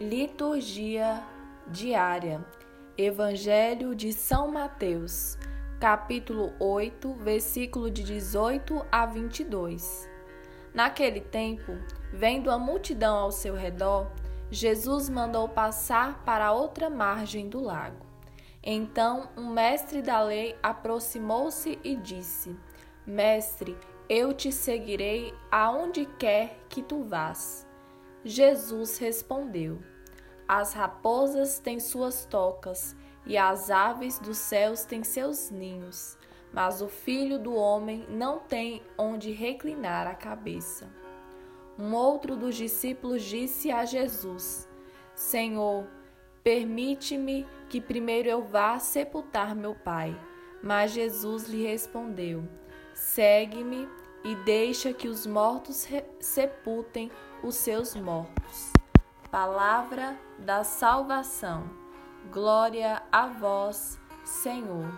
Liturgia diária. Evangelho de São Mateus, capítulo 8, versículo de 18 a 22. Naquele tempo, vendo a multidão ao seu redor, Jesus mandou passar para a outra margem do lago. Então, um mestre da lei aproximou-se e disse: Mestre, eu te seguirei aonde quer que tu vás. Jesus respondeu: As raposas têm suas tocas e as aves dos céus têm seus ninhos, mas o filho do homem não tem onde reclinar a cabeça. Um outro dos discípulos disse a Jesus: Senhor, permite-me que primeiro eu vá sepultar meu pai. Mas Jesus lhe respondeu: Segue-me e deixa que os mortos sepultem os seus mortos. Palavra da salvação. Glória a vós, Senhor.